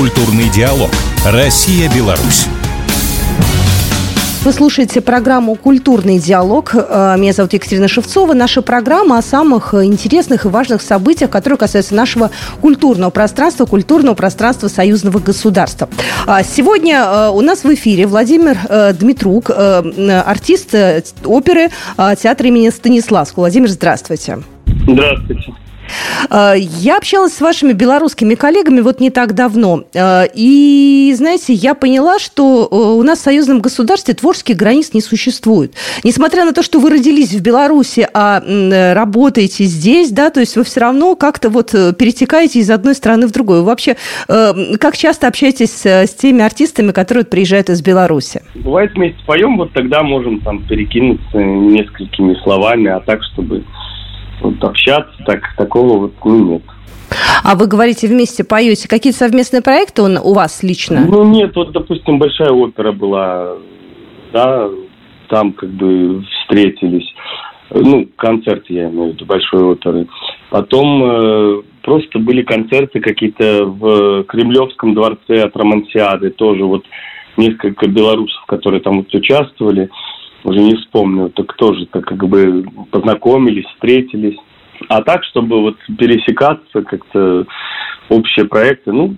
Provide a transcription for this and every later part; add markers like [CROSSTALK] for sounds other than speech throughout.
Культурный диалог. Россия-Беларусь. Вы слушаете программу «Культурный диалог». Э, меня зовут Екатерина Шевцова. Наша программа о самых интересных и важных событиях, которые касаются нашего культурного пространства, культурного пространства союзного государства. А сегодня э, у нас в эфире Владимир э, Дмитрук, артист оперы театра имени Станиславского. Владимир, здравствуйте. Здравствуйте. Э, я общалась с вашими белорусскими коллегами вот не так давно. Э, и, знаете, я поняла, что э, у нас в союзном государстве творческих границ не существует. Несмотря на то, что вы родились в Беларуси, а работаете здесь, да, то есть вы все равно как-то вот перетекаете из одной страны в другую. Вообще как часто общаетесь с теми артистами, которые приезжают из Беларуси? Бывает, вместе поем, вот тогда можем там перекинуться несколькими словами, а так, чтобы вот общаться, так такого вот ну, нет. А вы говорите, вместе поете. Какие совместные проекты он, у вас лично? Ну, нет, вот, допустим, большая опера была, да, там как бы встретились. Ну, концерт, я имею в виду, большой оперы. Потом э, просто были концерты какие-то в Кремлевском дворце от Романсиады. Тоже вот несколько белорусов, которые там вот участвовали уже не вспомню, так тоже так как бы познакомились, встретились. А так, чтобы вот пересекаться, как-то общие проекты, ну,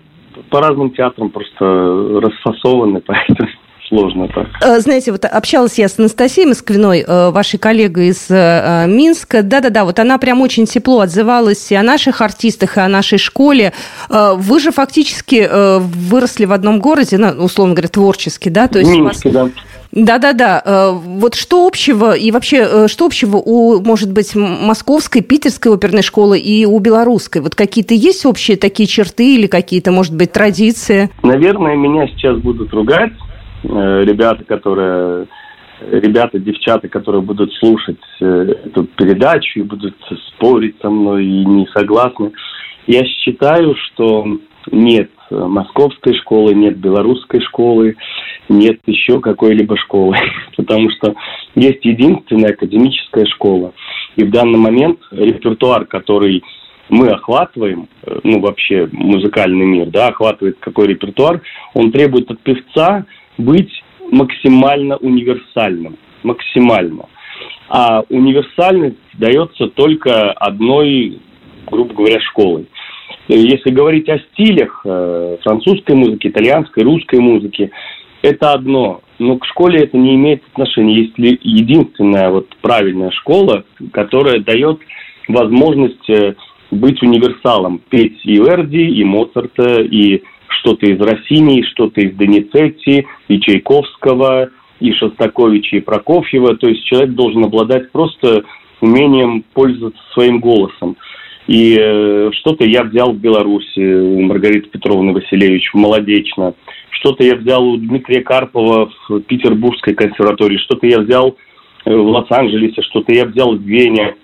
по разным театрам просто расфасованы, [LAUGHS] поэтому сложно так. Э, знаете, вот общалась я с Анастасией Москвиной, э, вашей коллегой из э, Минска. Да-да-да, вот она прям очень тепло отзывалась и о наших артистах, и о нашей школе. Вы же фактически выросли в одном городе, ну, условно говоря, творчески, да? То есть Минске, вас... да. Да-да-да. Э, вот что общего и вообще э, что общего у, может быть, московской, питерской оперной школы и у белорусской? Вот какие-то есть общие такие черты или какие-то, может быть, традиции? Наверное, меня сейчас будут ругать э, ребята, которые ребята, девчата, которые будут слушать эту передачу и будут спорить со мной и не согласны. Я считаю, что нет московской школы, нет белорусской школы, нет еще какой-либо школы, [LAUGHS] потому что есть единственная академическая школа. И в данный момент репертуар, который мы охватываем, э, ну вообще музыкальный мир, да, охватывает какой репертуар, он требует от певца быть максимально универсальным, максимально. А универсальность дается только одной, грубо говоря, школой. Если говорить о стилях э, французской музыки, итальянской, русской музыки, это одно. Но к школе это не имеет отношения. Есть ли единственная вот правильная школа, которая дает возможность э, быть универсалом, петь и Верди, и Моцарта, и что-то из Россини, и что-то из Доницетти, и Чайковского, и Шостаковича, и Прокофьева. То есть человек должен обладать просто умением пользоваться своим голосом. И э, что-то я взял в Беларуси у Маргариты Петровны Василевич, молодечно. Что-то я взял у Дмитрия Карпова в Петербургской консерватории, что-то я взял э, в Лос-Анджелесе, что-то я взял в Вене.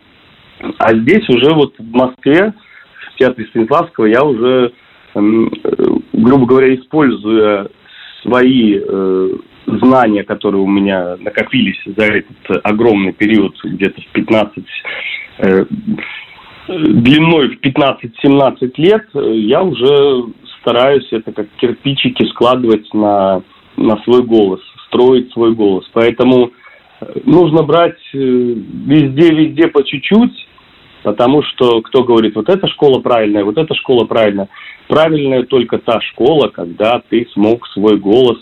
А здесь уже вот в Москве, в театре Станиславского, я уже, э, грубо говоря, используя свои э, знания, которые у меня накопились за этот огромный период, где-то в 15 э, длиной в 15-17 лет, я уже стараюсь это как кирпичики складывать на, на свой голос, строить свой голос. Поэтому э, нужно брать везде-везде э, по чуть-чуть, потому что кто говорит, вот эта школа правильная, вот эта школа правильная. Правильная только та школа, когда ты смог свой голос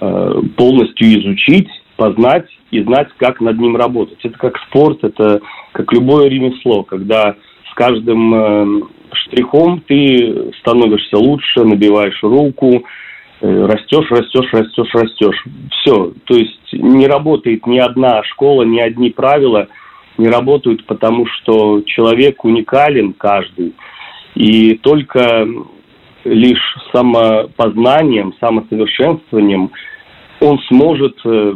э, полностью изучить, познать и знать, как над ним работать. Это как спорт, это как любое ремесло, когда с каждым э, штрихом ты становишься лучше, набиваешь руку, э, растешь, растешь, растешь, растешь. Все. То есть не работает ни одна школа, ни одни правила не работают, потому что человек уникален каждый. И только лишь самопознанием, самосовершенствованием он сможет э,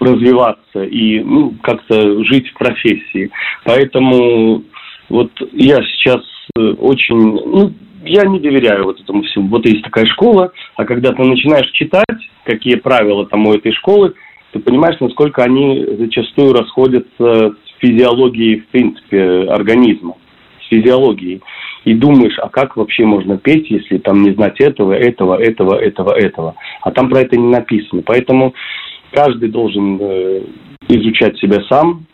развиваться и ну, как-то жить в профессии. Поэтому вот я сейчас э, очень, ну, я не доверяю вот этому всему. Вот есть такая школа, а когда ты начинаешь читать, какие правила там у этой школы, ты понимаешь, насколько они зачастую расходятся с физиологией, в принципе, организма, с физиологией. И думаешь, а как вообще можно петь, если там не знать этого, этого, этого, этого, этого. А там про это не написано. Поэтому каждый должен э, изучать себя сам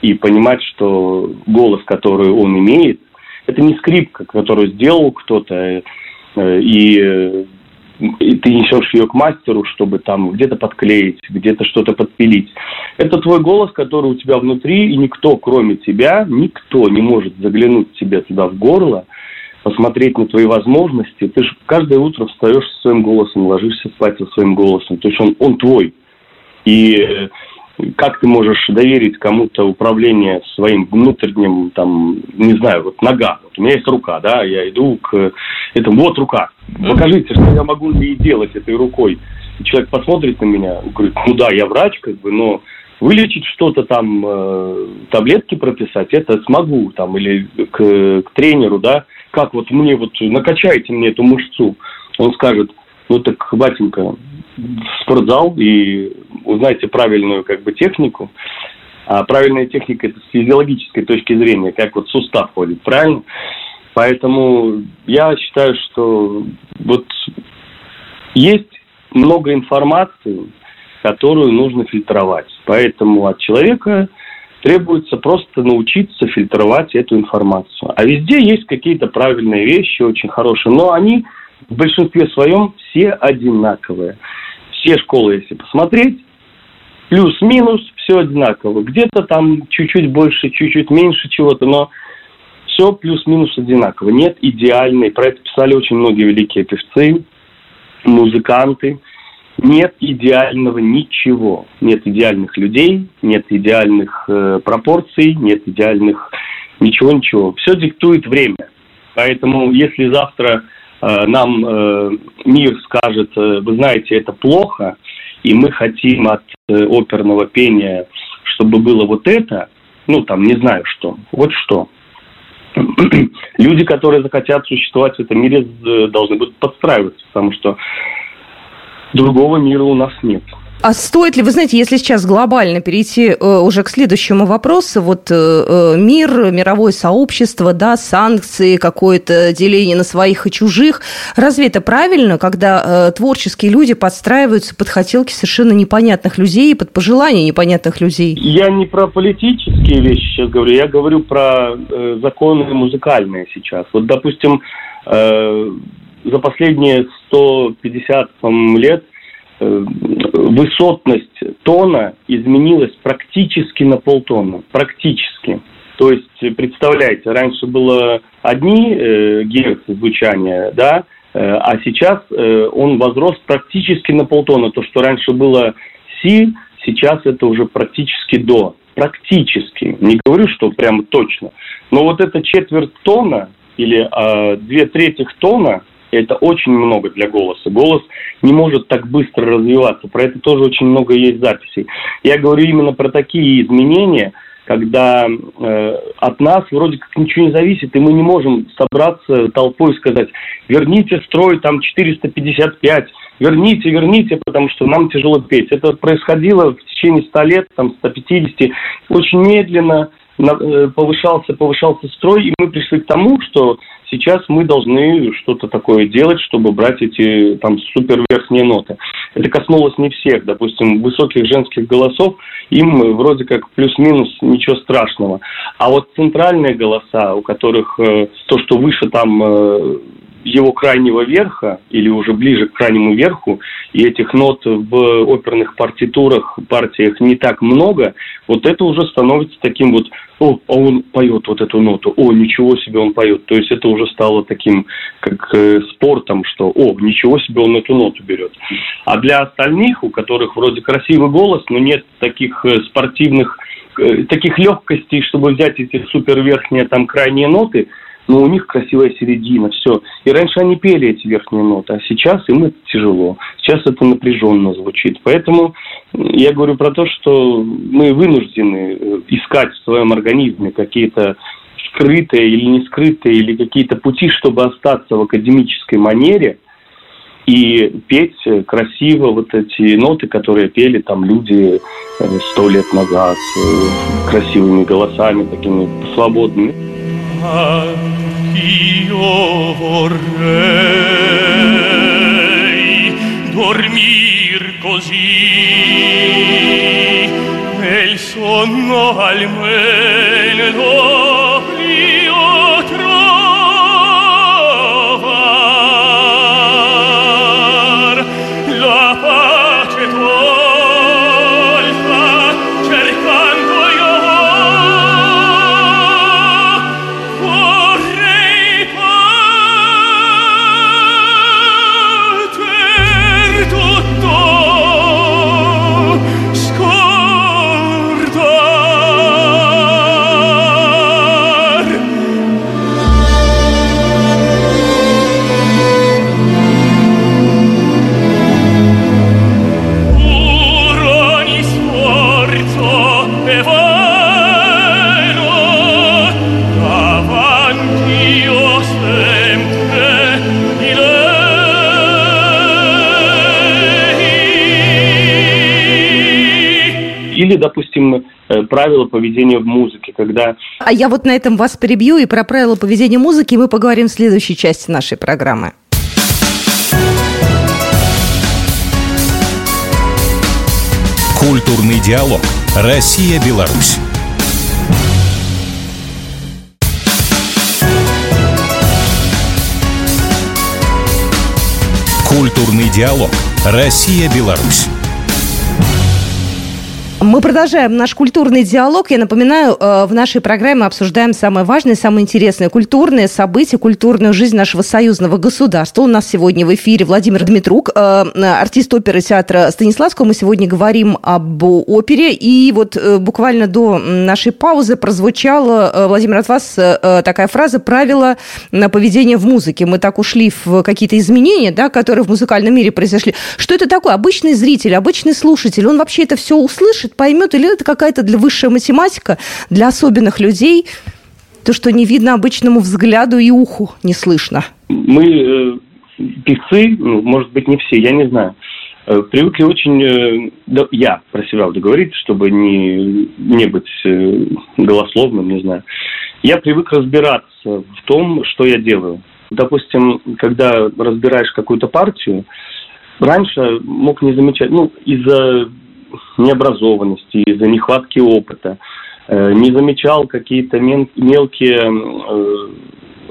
и понимать, что голос, который он имеет, это не скрипка, которую сделал кто-то, э, и и ты несешь ее к мастеру, чтобы там где-то подклеить, где-то что-то подпилить. Это твой голос, который у тебя внутри, и никто, кроме тебя, никто не может заглянуть тебе туда в горло, посмотреть на твои возможности. Ты же каждое утро встаешь со своим голосом, ложишься спать со своим голосом. То есть он, он твой. И э, как ты можешь доверить кому-то управление своим внутренним, там, не знаю, вот нога. Вот у меня есть рука, да, я иду к этому, вот рука, покажите, что я могу ей делать этой рукой. И человек посмотрит на меня, говорит, ну да, я врач, как бы, но вылечить что-то там, э, таблетки прописать, это смогу, там, или к, к тренеру, да, как вот мне вот, накачайте мне эту мышцу. Он скажет, ну так, батенька, в спортзал и узнайте правильную как бы технику. А правильная техника это с физиологической точки зрения, как вот сустав ходит, правильно? Поэтому я считаю, что вот есть много информации, которую нужно фильтровать. Поэтому от человека требуется просто научиться фильтровать эту информацию. А везде есть какие-то правильные вещи, очень хорошие, но они в большинстве своем все одинаковые. Все школы, если посмотреть, плюс-минус все одинаково. Где-то там чуть-чуть больше, чуть-чуть меньше чего-то, но все плюс-минус одинаково. Нет идеальной, про это писали очень многие великие певцы, музыканты. Нет идеального ничего. Нет идеальных людей, нет идеальных э, пропорций, нет идеальных ничего-ничего. Все диктует время. Поэтому если завтра нам э, мир скажет, э, вы знаете, это плохо, и мы хотим от оперного пения, чтобы было вот это, ну, там, не знаю что, вот что. [CLEARS THROAT] Люди, которые захотят существовать в этом мире, должны будут подстраиваться, потому что другого мира у нас нет. А стоит ли, вы знаете, если сейчас глобально перейти э, уже к следующему вопросу, вот э, э, мир, мировое сообщество, да, санкции, какое-то деление на своих и чужих, разве это правильно, когда творческие люди подстраиваются под хотелки совершенно непонятных людей и под пожелания непонятных людей? Я не про политические вещи сейчас говорю, я говорю про законы музыкальные сейчас. Вот, допустим, за последние 150 лет высотность тона изменилась практически на полтона. Практически. То есть, представляете, раньше было одни э, герцы звучания, да, э, а сейчас э, он возрос практически на полтона. То, что раньше было си, сейчас это уже практически до. Практически. Не говорю, что прям точно. Но вот эта четверть тона или э, две трети тона это очень много для голоса. Голос не может так быстро развиваться. Про это тоже очень много есть записей. Я говорю именно про такие изменения, когда э, от нас вроде как ничего не зависит, и мы не можем собраться толпой и сказать, верните строй там 455, верните, верните, потому что нам тяжело петь. Это происходило в течение 100 лет, там 150, очень медленно э, повышался, повышался строй, и мы пришли к тому, что Сейчас мы должны что-то такое делать, чтобы брать эти там супер верхние ноты. Это коснулось не всех. Допустим, высоких женских голосов им вроде как плюс-минус ничего страшного. А вот центральные голоса, у которых э, то, что выше там э, его крайнего верха или уже ближе к крайнему верху, и этих нот в оперных партитурах, партиях не так много, вот это уже становится таким вот, о, а он поет вот эту ноту, о, ничего себе он поет. То есть это уже стало таким, как э, спортом, что, о, ничего себе он эту ноту берет. А для остальных, у которых вроде красивый голос, но нет таких э, спортивных, э, таких легкостей, чтобы взять эти супер верхние там крайние ноты – но у них красивая середина, все. И раньше они пели эти верхние ноты, а сейчас им это тяжело. Сейчас это напряженно звучит. Поэтому я говорю про то, что мы вынуждены э, искать в своем организме какие-то скрытые или не скрытые, или какие-то пути, чтобы остаться в академической манере и петь красиво вот эти ноты, которые пели там люди э, сто лет назад красивыми голосами, такими свободными. io vorrei dormir così. Nel sonno almeno правила поведения в музыке, когда... А я вот на этом вас перебью, и про правила поведения музыки мы поговорим в следующей части нашей программы. Культурный диалог. Россия-Беларусь. Культурный диалог. Россия-Беларусь. Мы продолжаем наш культурный диалог. Я напоминаю, э, в нашей программе обсуждаем самое важное, самое интересное культурные события, культурную жизнь нашего союзного государства. У нас сегодня в эфире Владимир Дмитрук, э, артист оперы театра Станиславского. Мы сегодня говорим об опере. И вот э, буквально до нашей паузы прозвучала, Владимир, от вас такая фраза «правила поведения в музыке». Мы так ушли в какие-то изменения, да, которые в музыкальном мире произошли. Что это такое? Обычный зритель, обычный слушатель, он вообще это все услышит? Услышит, поймет, или это какая-то для высшая математика, для особенных людей, то, что не видно обычному взгляду и уху не слышно? Мы, э, певцы, может быть, не все, я не знаю, э, привыкли очень, э, да, я про себя буду говорить, чтобы не, не быть э, голословным, не знаю. Я привык разбираться в том, что я делаю. Допустим, когда разбираешь какую-то партию, раньше мог не замечать, ну, из-за необразованности, из-за нехватки опыта, э, не замечал какие-то мелкие э,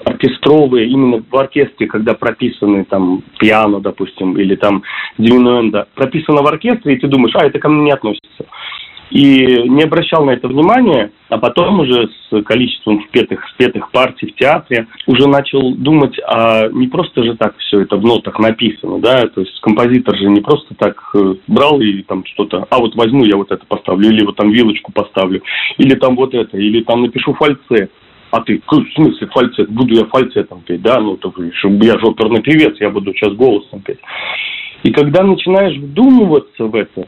оркестровые, именно в оркестре, когда прописаны там пиано, допустим, или там диминуэнда, прописано в оркестре, и ты думаешь, а, это ко мне не относится и не обращал на это внимания, а потом уже с количеством спетых, спетых партий в театре уже начал думать, а не просто же так все это в нотах написано, да, то есть композитор же не просто так э, брал и там что-то, а вот возьму я вот это поставлю, или вот там вилочку поставлю, или там вот это, или там напишу фальцет. А ты, в смысле фальцет? Буду я фальцетом петь, да? Ну, то, я же оперный певец, я буду сейчас голосом петь. И когда начинаешь вдумываться в это,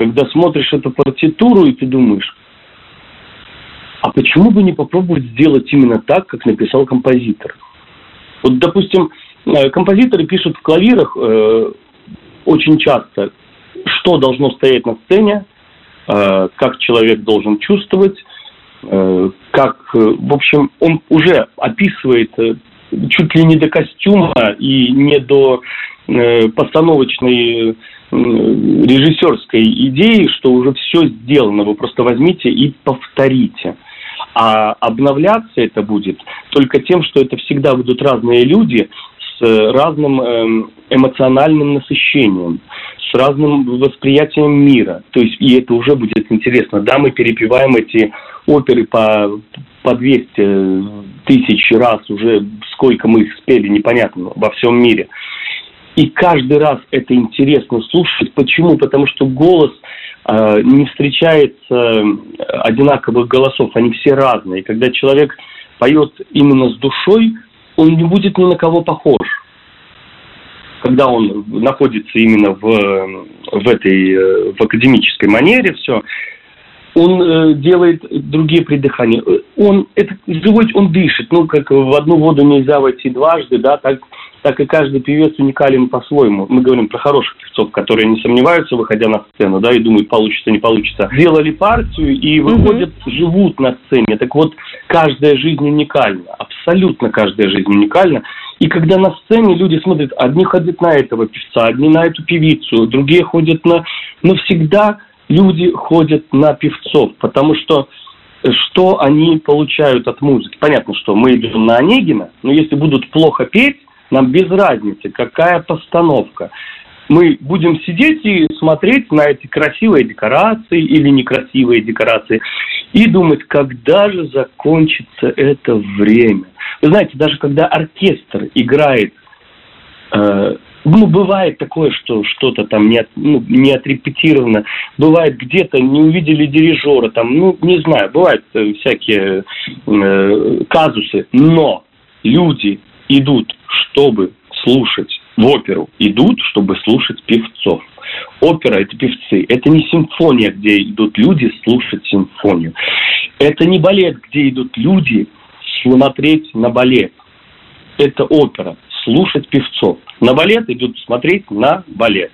когда смотришь эту партитуру, и ты думаешь, а почему бы не попробовать сделать именно так, как написал композитор? Вот, допустим, э, композиторы пишут в клавирах э, очень часто, что должно стоять на сцене, э, как человек должен чувствовать, э, как, э, в общем, он уже описывает э, чуть ли не до костюма и не до э, постановочной режиссерской идеи, что уже все сделано, вы просто возьмите и повторите. А обновляться это будет только тем, что это всегда будут разные люди с разным эм, эмоциональным насыщением, с разным восприятием мира. То есть, и это уже будет интересно. Да, мы перепеваем эти оперы по, по 200 тысяч раз уже, сколько мы их спели, непонятно, во всем мире. И каждый раз это интересно слушать. Почему? Потому что голос э, не встречается одинаковых голосов, они все разные. Когда человек поет именно с душой, он не будет ни на кого похож. Когда он находится именно в, в этой э, в академической манере, все, он э, делает другие придыхания. Он это живой, он дышит. Ну, как в одну воду нельзя войти дважды, да, так так и каждый певец уникален по-своему. Мы говорим про хороших певцов, которые не сомневаются, выходя на сцену, да, и думают, получится, не получится. Сделали партию и выходят, угу. живут на сцене. Так вот, каждая жизнь уникальна, абсолютно абсолютно каждая жизнь уникальна. И когда на сцене люди смотрят, одни ходят на этого певца, одни на эту певицу, другие ходят на... Но всегда люди ходят на певцов, потому что что они получают от музыки. Понятно, что мы идем на Онегина, но если будут плохо петь, нам без разницы, какая постановка. Мы будем сидеть и смотреть на эти красивые декорации или некрасивые декорации и думать, когда же закончится это время. Вы знаете, даже когда оркестр играет э, ну, бывает такое, что что-то там не, ну, не отрепетировано. Бывает где-то не увидели дирижера, там, ну, не знаю, бывают э, всякие э, казусы. Но люди идут, чтобы слушать в оперу, идут, чтобы слушать певцов. Опера – это певцы. Это не симфония, где идут люди слушать симфонию. Это не балет, где идут люди смотреть на балет. Это опера слушать певцов. На балет идут смотреть на балет.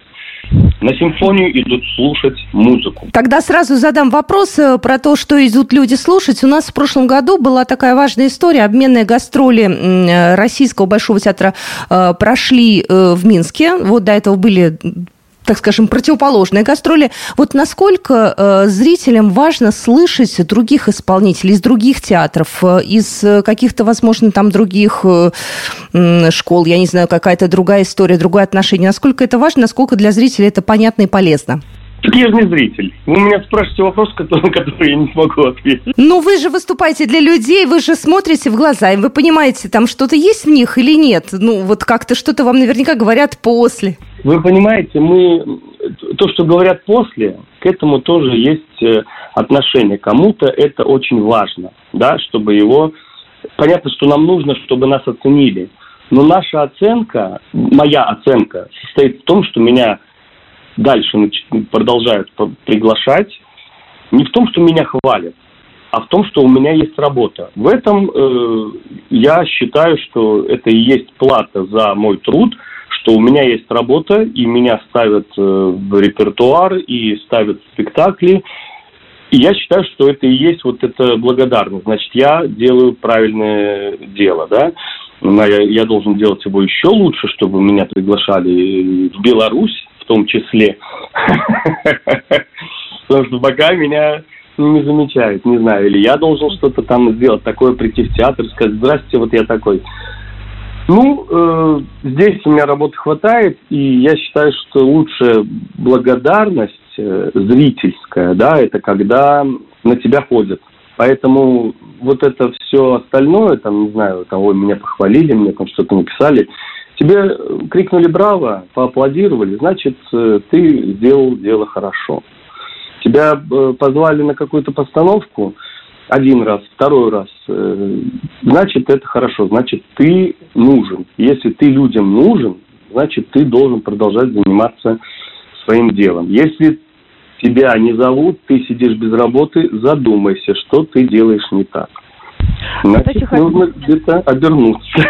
На симфонию идут слушать музыку. Тогда сразу задам вопрос э, про то, что идут люди слушать. У нас в прошлом году была такая важная история. Обменные гастроли э, Российского Большого театра э, прошли в Минске. Вот до этого были так скажем, противоположные гастроли. Вот насколько э, зрителям важно слышать других исполнителей из других театров, э, из каких-то, возможно, там других э, школ, я не знаю, какая-то другая история, другое отношение. Насколько это важно, насколько для зрителей это понятно и полезно? Так я же не зритель. Вы меня спрашиваете вопрос, который, [LAUGHS] который я не смогу ответить. Ну, вы же выступаете для людей, вы же смотрите в глаза, и вы понимаете, там что-то есть в них или нет. Ну, вот как-то что-то вам наверняка говорят после. Вы понимаете, мы то, что говорят после, к этому тоже есть э, отношение. Кому-то это очень важно, да, чтобы его... Понятно, что нам нужно, чтобы нас оценили. Но наша оценка, моя оценка, состоит в том, что меня дальше продолжают приглашать. Не в том, что меня хвалят, а в том, что у меня есть работа. В этом э, я считаю, что это и есть плата за мой труд – что у меня есть работа, и меня ставят э, в репертуар, и ставят спектакли. И я считаю, что это и есть вот это благодарность. Значит, я делаю правильное дело, да. Я, я должен делать его еще лучше, чтобы меня приглашали в Беларусь, в том числе. Потому что пока меня не замечают, не знаю, или я должен что-то там сделать, такое прийти в театр, сказать, здрасте, вот я такой. Ну, э, здесь у меня работы хватает, и я считаю, что лучшая благодарность э, зрительская, да, это когда на тебя ходят. Поэтому вот это все остальное, там, не знаю, там, меня похвалили, мне там что-то написали, тебе крикнули «Браво!», поаплодировали, значит, э, ты сделал дело хорошо. Тебя э, позвали на какую-то постановку – один раз, второй раз, э, значит, это хорошо, значит, ты нужен. Если ты людям нужен, значит, ты должен продолжать заниматься своим делом. Если тебя не зовут, ты сидишь без работы, задумайся, что ты делаешь не так. Значит, нужно где-то обернуться.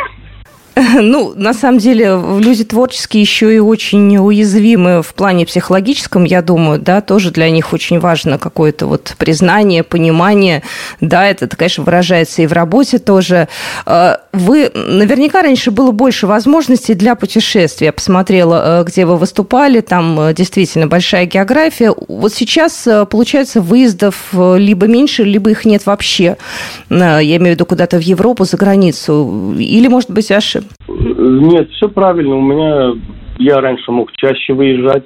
[LAUGHS] Ну, на самом деле, люди творческие еще и очень уязвимы в плане психологическом, я думаю, да, тоже для них очень важно какое-то вот признание, понимание, да, это, конечно, выражается и в работе тоже. А, вы, наверняка, раньше было больше возможностей для путешествий. Я посмотрела, э, где вы выступали, там э, действительно большая география. Вот сейчас, э, получается, выездов либо меньше, либо их нет вообще. Я имею в виду куда-то в Европу, за границу. Или, может быть, аж нет, все правильно. У меня я раньше мог чаще выезжать.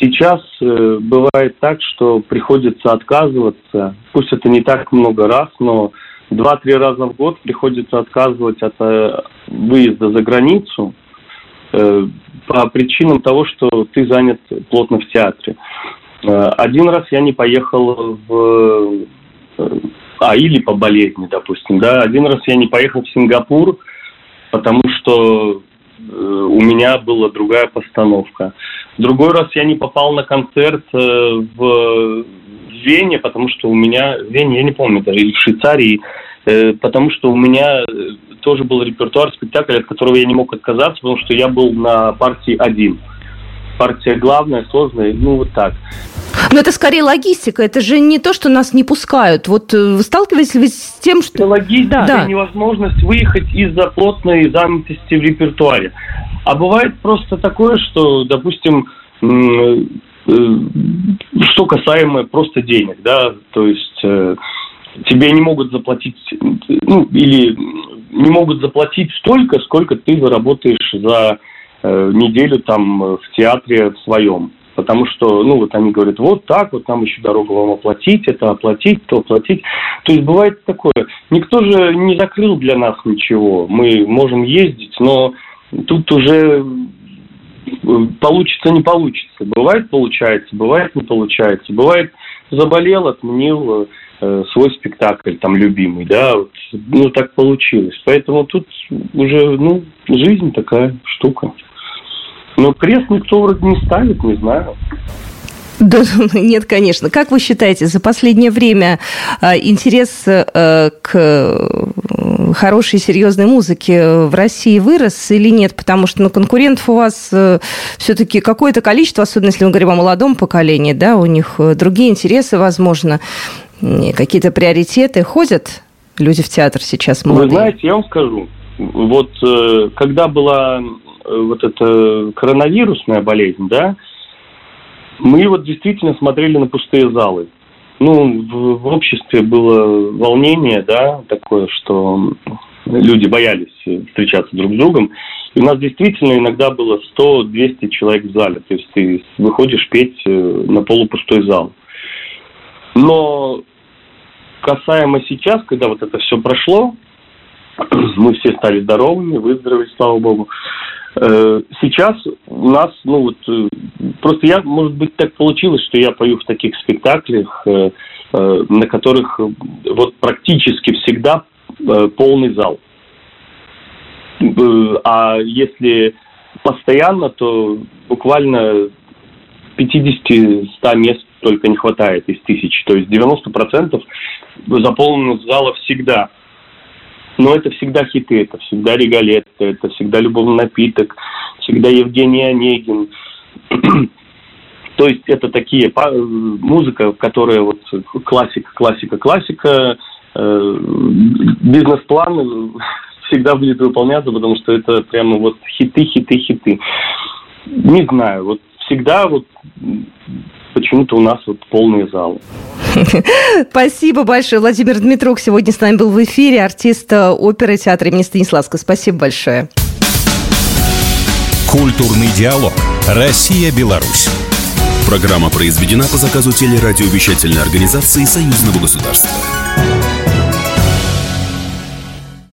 Сейчас э, бывает так, что приходится отказываться. Пусть это не так много раз, но два-три раза в год приходится отказывать от э, выезда за границу э, по причинам того, что ты занят плотно в театре. Э, один раз я не поехал в... Э, а, или по болезни, допустим, да. Один раз я не поехал в Сингапур, потому что э, у меня была другая постановка. Другой раз я не попал на концерт э, в Вене, потому что у меня, в Вене, я не помню, даже, или в Швейцарии, э, потому что у меня тоже был репертуар спектакля, от которого я не мог отказаться, потому что я был на партии один. Партия главная, сложная, ну вот так. Но это скорее логистика, это же не то, что нас не пускают. Вот э, вы сталкиваетесь ли вы с тем, что... Это логистика да. невозможность выехать из-за плотной занятости в репертуаре. А бывает просто такое, что, допустим, э, что касаемо просто денег, да, то есть э, тебе не могут заплатить, ну, или не могут заплатить столько, сколько ты заработаешь за неделю там в театре в своем. Потому что, ну, вот они говорят, вот так, вот нам еще дорогу вам оплатить, это оплатить, то оплатить. То есть бывает такое. Никто же не закрыл для нас ничего. Мы можем ездить, но тут уже э, получится, не получится. Бывает получается, бывает не получается. Бывает заболел, отменил э, свой спектакль, там, любимый, да, вот, ну, так получилось. Поэтому тут уже, ну, жизнь такая штука. Но крест никто вроде не ставит, не знаю. Да, [LAUGHS] нет, конечно. Как вы считаете, за последнее время а, интерес э, к э, хорошей серьезной музыке в России вырос или нет? Потому что ну, конкурентов у вас э, все-таки какое-то количество, особенно если мы говорим о молодом поколении, да, у них другие интересы, возможно, какие-то приоритеты. Ходят люди в театр сейчас молодые? Вы знаете, я вам скажу, вот когда была вот эта коронавирусная болезнь, да, мы вот действительно смотрели на пустые залы. Ну, в, в обществе было волнение, да, такое, что люди боялись встречаться друг с другом. И у нас действительно иногда было 100-200 человек в зале. То есть ты выходишь петь э, на полупустой зал. Но касаемо сейчас, когда вот это все прошло, [CLEARS THROAT] мы все стали здоровыми, выздоровели, слава богу. Э, сейчас у нас, ну вот, э, просто я, может быть, так получилось, что я пою в таких спектаклях, э, на которых вот практически всегда полный зал. А если постоянно, то буквально 50-100 мест только не хватает из тысячи. То есть 90% заполненных зала всегда – но это всегда хиты, это всегда Регалетто, это всегда Любовный напиток, всегда Евгений Онегин. [CLEARS THROAT] То есть это такие музыка, которая вот классика, классика, классика. Э, бизнес-план [LAUGHS] всегда будет выполняться, потому что это прямо вот хиты, хиты, хиты. Не знаю, вот всегда вот почему-то у нас вот полные залы. [LAUGHS] Спасибо большое. Владимир Дмитрук сегодня с нами был в эфире, артист э, оперы театра имени Станиславского. Спасибо большое. Культурный диалог. Россия-Беларусь. Программа произведена по заказу телерадиовещательной организации Союзного государства.